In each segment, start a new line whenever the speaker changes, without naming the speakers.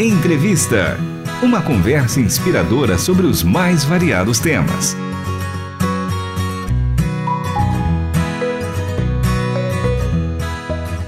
Entrevista. Uma conversa inspiradora sobre os mais variados temas.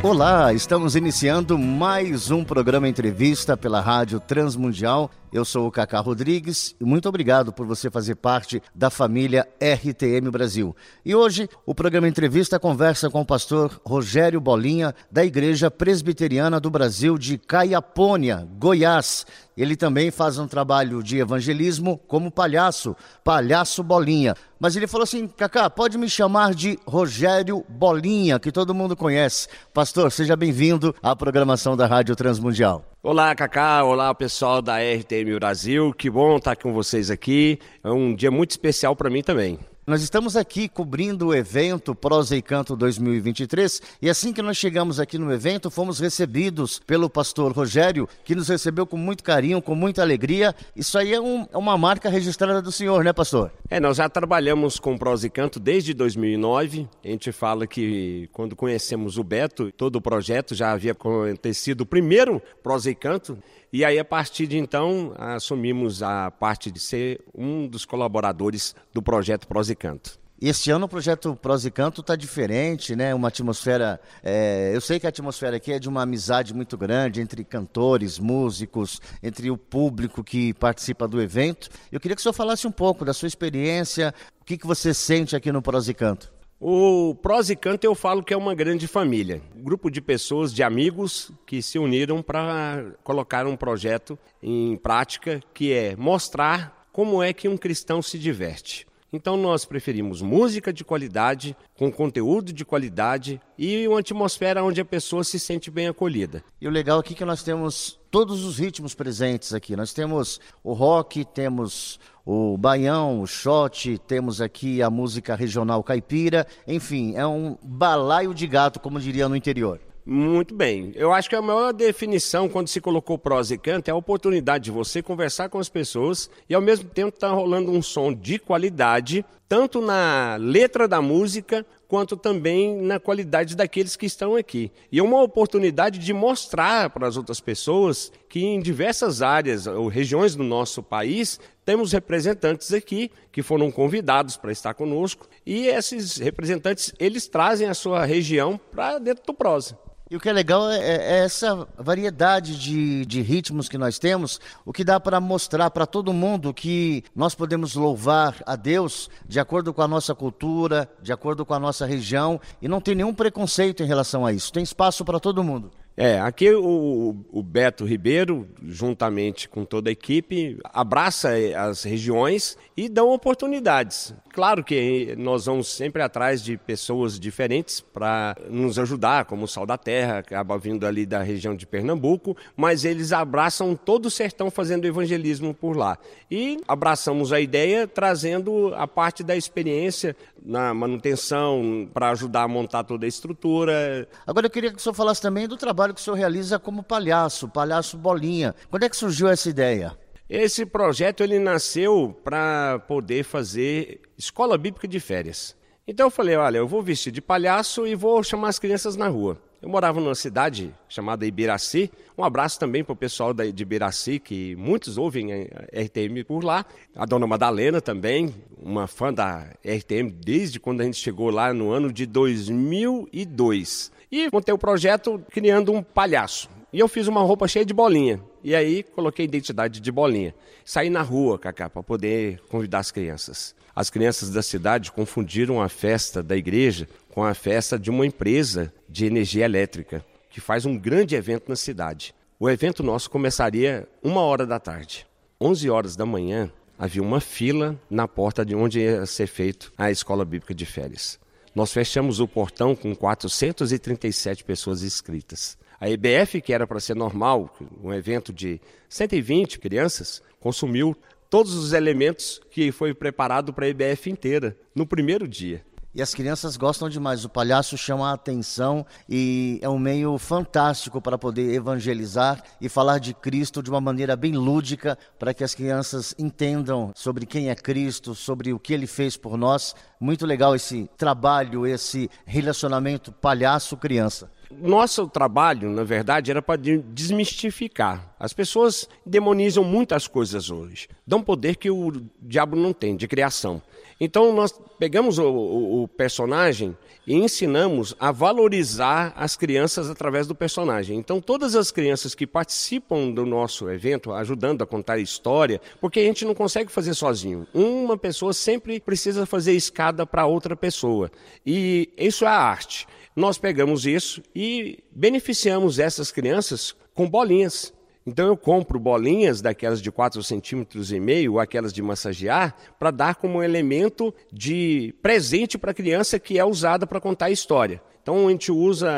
Olá, estamos iniciando mais um programa entrevista pela Rádio Transmundial. Eu sou o Cacá Rodrigues e muito obrigado por você fazer parte da família RTM Brasil. E hoje o programa Entrevista conversa com o pastor Rogério Bolinha, da Igreja Presbiteriana do Brasil de Caiapônia, Goiás. Ele também faz um trabalho de evangelismo como palhaço, palhaço Bolinha. Mas ele falou assim: Cacá, pode me chamar de Rogério Bolinha, que todo mundo conhece. Pastor, seja bem-vindo à programação da Rádio Transmundial.
Olá, Cacá. Olá, pessoal da RTM Brasil. Que bom estar com vocês aqui. É um dia muito especial para mim também.
Nós estamos aqui cobrindo o evento Prosa e Canto 2023 e assim que nós chegamos aqui no evento, fomos recebidos pelo pastor Rogério, que nos recebeu com muito carinho, com muita alegria. Isso aí é, um, é uma marca registrada do senhor, né, pastor?
É, nós já trabalhamos com Prosa e Canto desde 2009. A gente fala que quando conhecemos o Beto, todo o projeto já havia acontecido o primeiro Prosa e Canto. E aí, a partir de então, assumimos a parte de ser um dos colaboradores do projeto Prosicanto.
E este ano o projeto Prosicanto está diferente, né? Uma atmosfera. É... eu sei que a atmosfera aqui é de uma amizade muito grande entre cantores, músicos, entre o público que participa do evento. Eu queria que o senhor falasse um pouco da sua experiência, o que, que você sente aqui no Prosicanto.
O Prós e Canto eu falo que é uma grande família, um grupo de pessoas, de amigos que se uniram para colocar um projeto em prática que é mostrar como é que um cristão se diverte. Então nós preferimos música de qualidade, com conteúdo de qualidade e uma atmosfera onde a pessoa se sente bem acolhida.
E o legal aqui é que nós temos todos os ritmos presentes aqui. Nós temos o rock, temos o baião, o shot, temos aqui a música regional caipira, enfim, é um balaio de gato, como diria no interior.
Muito bem. Eu acho que a maior definição quando se colocou prosa e canto é a oportunidade de você conversar com as pessoas e ao mesmo tempo estar tá rolando um som de qualidade, tanto na letra da música quanto também na qualidade daqueles que estão aqui. E é uma oportunidade de mostrar para as outras pessoas que em diversas áreas ou regiões do nosso país temos representantes aqui que foram convidados para estar conosco e esses representantes eles trazem a sua região para dentro do prosa.
E o que é legal é, é essa variedade de, de ritmos que nós temos, o que dá para mostrar para todo mundo que nós podemos louvar a Deus de acordo com a nossa cultura, de acordo com a nossa região, e não tem nenhum preconceito em relação a isso. Tem espaço para todo mundo.
É, aqui o, o, Beto Ribeiro, juntamente com toda a equipe, abraça as regiões e dão oportunidades. Claro que nós vamos sempre atrás de pessoas diferentes para nos ajudar, como o Sal da Terra, acaba vindo ali da região de Pernambuco, mas eles abraçam todo o sertão fazendo evangelismo por lá. E abraçamos a ideia trazendo a parte da experiência na manutenção para ajudar a montar toda a estrutura.
Agora eu queria que o senhor falasse também do trabalho que o senhor realiza como palhaço, palhaço bolinha. Quando é que surgiu essa ideia?
Esse projeto ele nasceu para poder fazer escola bíblica de férias. Então eu falei, olha, eu vou vestir de palhaço e vou chamar as crianças na rua. Eu morava numa cidade chamada Ibiraci. Um abraço também para o pessoal de Ibiraci, que muitos ouvem a RTM por lá. A dona Madalena também, uma fã da RTM desde quando a gente chegou lá no ano de 2002. E montei o projeto criando um palhaço. E eu fiz uma roupa cheia de bolinha. E aí coloquei identidade de bolinha. Saí na rua, Cacá, para poder convidar as crianças. As crianças da cidade confundiram a festa da igreja com a festa de uma empresa de energia elétrica que faz um grande evento na cidade. O evento nosso começaria uma hora da tarde. 11 horas da manhã havia uma fila na porta de onde ia ser feito a escola bíblica de férias. Nós fechamos o portão com 437 pessoas inscritas. A EBF, que era para ser normal, um evento de 120 crianças, consumiu todos os elementos que foi preparado para a EBF inteira no primeiro dia.
E as crianças gostam demais. O palhaço chama a atenção e é um meio fantástico para poder evangelizar e falar de Cristo de uma maneira bem lúdica, para que as crianças entendam sobre quem é Cristo, sobre o que ele fez por nós. Muito legal esse trabalho, esse relacionamento palhaço-criança.
Nosso trabalho, na verdade, era para desmistificar. As pessoas demonizam muitas coisas hoje, dão poder que o diabo não tem, de criação. Então nós pegamos o, o, o, personagem e ensinamos a valorizar as crianças através do personagem. Então todas as crianças que participam do nosso evento, ajudando a contar história, porque a gente não consegue fazer sozinho. Uma pessoa sempre precisa fazer escada para outra pessoa. E isso é a arte. Nós pegamos isso e beneficiamos essas crianças com bolinhas. Então eu compro bolinhas daquelas de 4 centímetros e meio, aquelas de massagear, para dar como elemento de presente para a criança que é usada para contar a história. Então a gente usa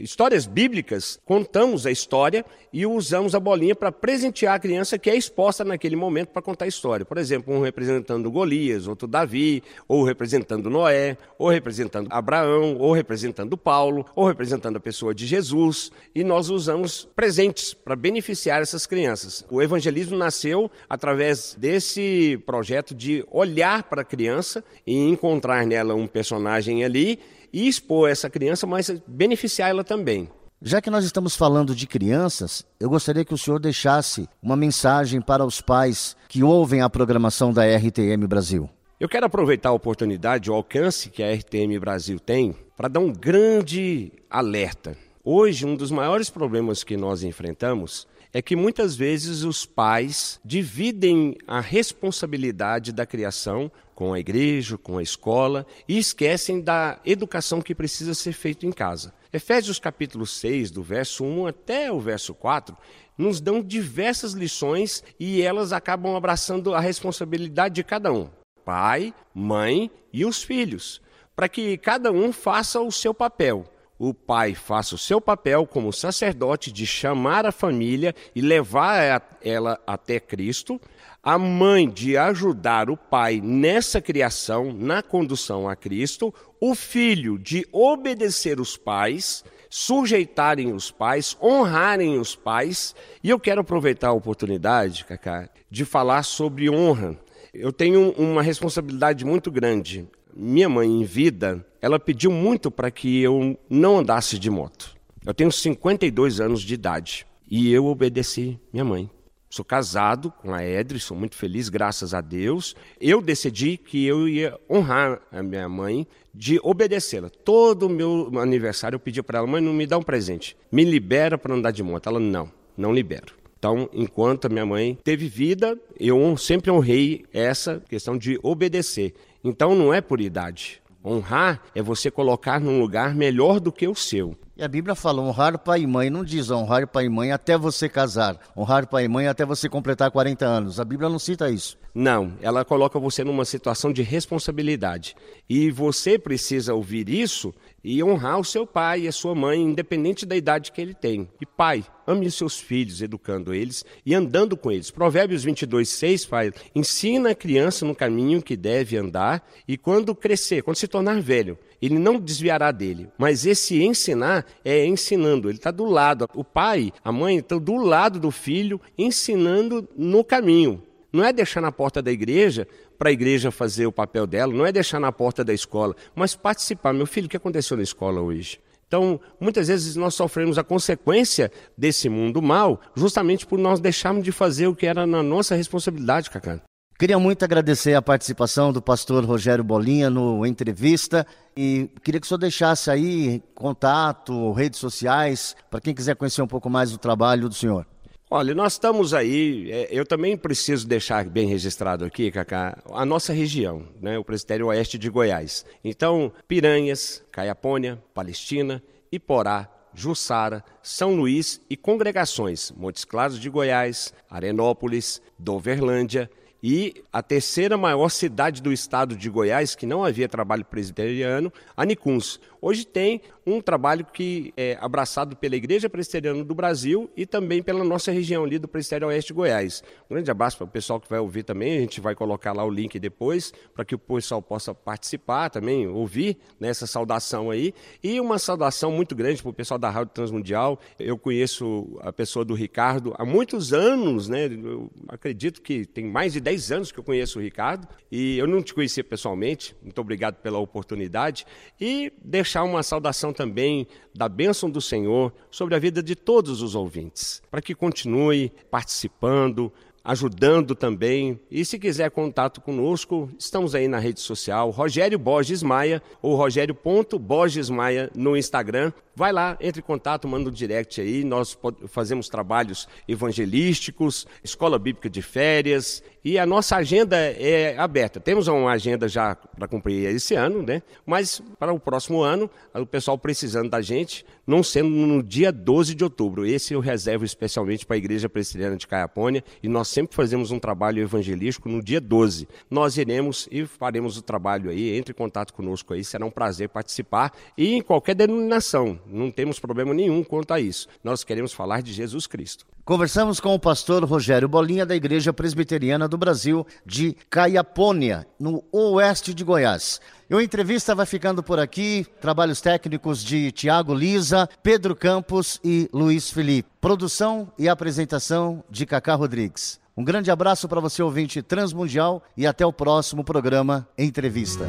histórias bíblicas, contamos a história e usamos a bolinha para presentear a criança que é exposta naquele momento para contar a história. Por exemplo, um representando Golias, outro Davi, ou representando Noé, ou representando Abraão, ou representando Paulo, ou representando a pessoa de Jesus. E nós usamos presentes para beneficiar essas crianças. O evangelismo nasceu através desse projeto de olhar para a criança e encontrar nela um personagem ali e expor essa criança, mas beneficiar ela também.
Já que nós estamos falando de crianças, eu gostaria que o senhor deixasse uma mensagem para os pais que ouvem a programação da RTM Brasil.
Eu quero aproveitar a oportunidade, o alcance que a RTM Brasil tem, para dar um grande alerta. Hoje, um dos maiores problemas que nós enfrentamos é que muitas vezes os pais dividem a responsabilidade da criação com a igreja, com a escola e esquecem da educação que precisa ser feita em casa. Efésios capítulo 6, do verso 1 até o verso 4, nos dão diversas lições e elas acabam abraçando a responsabilidade de cada um, pai, mãe e os filhos, para que cada um faça o seu papel o pai faça o seu papel como sacerdote de chamar a família e levar ela até Cristo, a mãe de ajudar o pai nessa criação, na condução a Cristo, o filho de obedecer os pais, sujeitarem os pais, honrarem os pais. E eu quero aproveitar a oportunidade, Cacá, de falar sobre honra. Eu tenho uma responsabilidade muito grande minha mãe em vida, ela pediu muito para que eu não andasse de moto. Eu tenho 52 anos de idade e eu obedeci minha mãe. Sou casado com a Edri, sou muito feliz, graças a Deus. Eu decidi que eu ia honrar a minha mãe de obedecê-la. Todo o meu aniversário eu pedi para ela, mãe, não me dá um presente, me libera para andar de moto. Ela, não, não libero. Então, enquanto a minha mãe teve vida, eu sempre honrei essa questão de obedecer. Então não é por idade. Honrar é você colocar num lugar melhor do que o seu.
E a Bíblia fala honrar pai e mãe, não diz honrar pai e mãe até você casar, honrar pai e mãe até você completar 40 anos. A Bíblia não cita isso.
Não, ela coloca você numa situação de responsabilidade. E você precisa ouvir isso e honrar o seu pai e a sua mãe, independente da idade que ele tem. E pai, ame os seus filhos, educando eles e andando com eles. Provérbios 22, 6 fala, ensina a criança no caminho que deve andar e quando crescer, quando se tornar velho, ele não desviará dele. Mas esse ensinar é ensinando, ele está do lado. O pai, a mãe estão do lado do filho, ensinando no caminho. Não é deixar na porta da igreja para a igreja fazer o papel dela, não é deixar na porta da escola, mas participar. Meu filho, o que aconteceu na escola hoje? Então, muitas vezes nós sofremos a consequência desse mundo mal, justamente por nós deixarmos de fazer o que era na nossa responsabilidade, Cacá.
Queria muito agradecer a participação do pastor Rogério Bolinha no entrevista e queria que o senhor deixasse aí contato, redes sociais, para quem quiser conhecer um pouco mais do trabalho do senhor.
Olha, nós estamos aí, é, eu também preciso deixar bem registrado aqui, Cacá, a nossa região, né, o Presbitério Oeste de Goiás. Então, Piranhas, Caiapônia, Palestina, Iporá, Jussara, São Luís e congregações, Montes Claros de Goiás, Arenópolis, Doverlândia, e a terceira maior cidade do estado de Goiás, que não havia trabalho presbiteriano, Anicuns. Hoje tem um trabalho que é abraçado pela Igreja Presbiteriana do Brasil e também pela nossa região ali do Presbitério Oeste de Goiás. Um grande abraço para o pessoal que vai ouvir também, a gente vai colocar lá o link depois, para que o pessoal possa participar também, ouvir nessa né, saudação aí. E uma saudação muito grande para o pessoal da Rádio Transmundial. Eu conheço a pessoa do Ricardo há muitos anos, né? Eu acredito que tem mais de 10 anos que eu conheço o Ricardo, e eu não te conhecia pessoalmente, muito obrigado pela oportunidade. E deixar uma saudação também da bênção do Senhor sobre a vida de todos os ouvintes, para que continue participando, ajudando também. E se quiser contato conosco, estamos aí na rede social, Rogério Borges Maia ou Rogério.Borges Maia no Instagram. Vai lá, entre em contato, manda um direct aí. Nós fazemos trabalhos evangelísticos, escola bíblica de férias e a nossa agenda é aberta. Temos uma agenda já para cumprir esse ano, né? Mas para o próximo ano, o pessoal precisando da gente, não sendo no dia 12 de outubro. Esse eu reservo especialmente para a Igreja Presbiteriana de Caiapônia e nós sempre fazemos um trabalho evangelístico no dia 12. Nós iremos e faremos o trabalho aí, entre em contato conosco aí, será um prazer participar e em qualquer denominação não temos problema nenhum quanto a isso. Nós queremos falar de Jesus Cristo.
Conversamos com o pastor Rogério Bolinha, da Igreja Presbiteriana do Brasil, de Caiapônia, no oeste de Goiás. E a entrevista vai ficando por aqui. Trabalhos técnicos de Tiago Lisa, Pedro Campos e Luiz Felipe. Produção e apresentação de Cacá Rodrigues. Um grande abraço para você, ouvinte transmundial, e até o próximo programa Entrevista.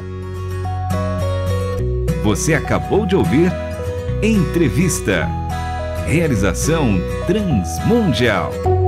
Você acabou de ouvir Entrevista. Realização Transmundial.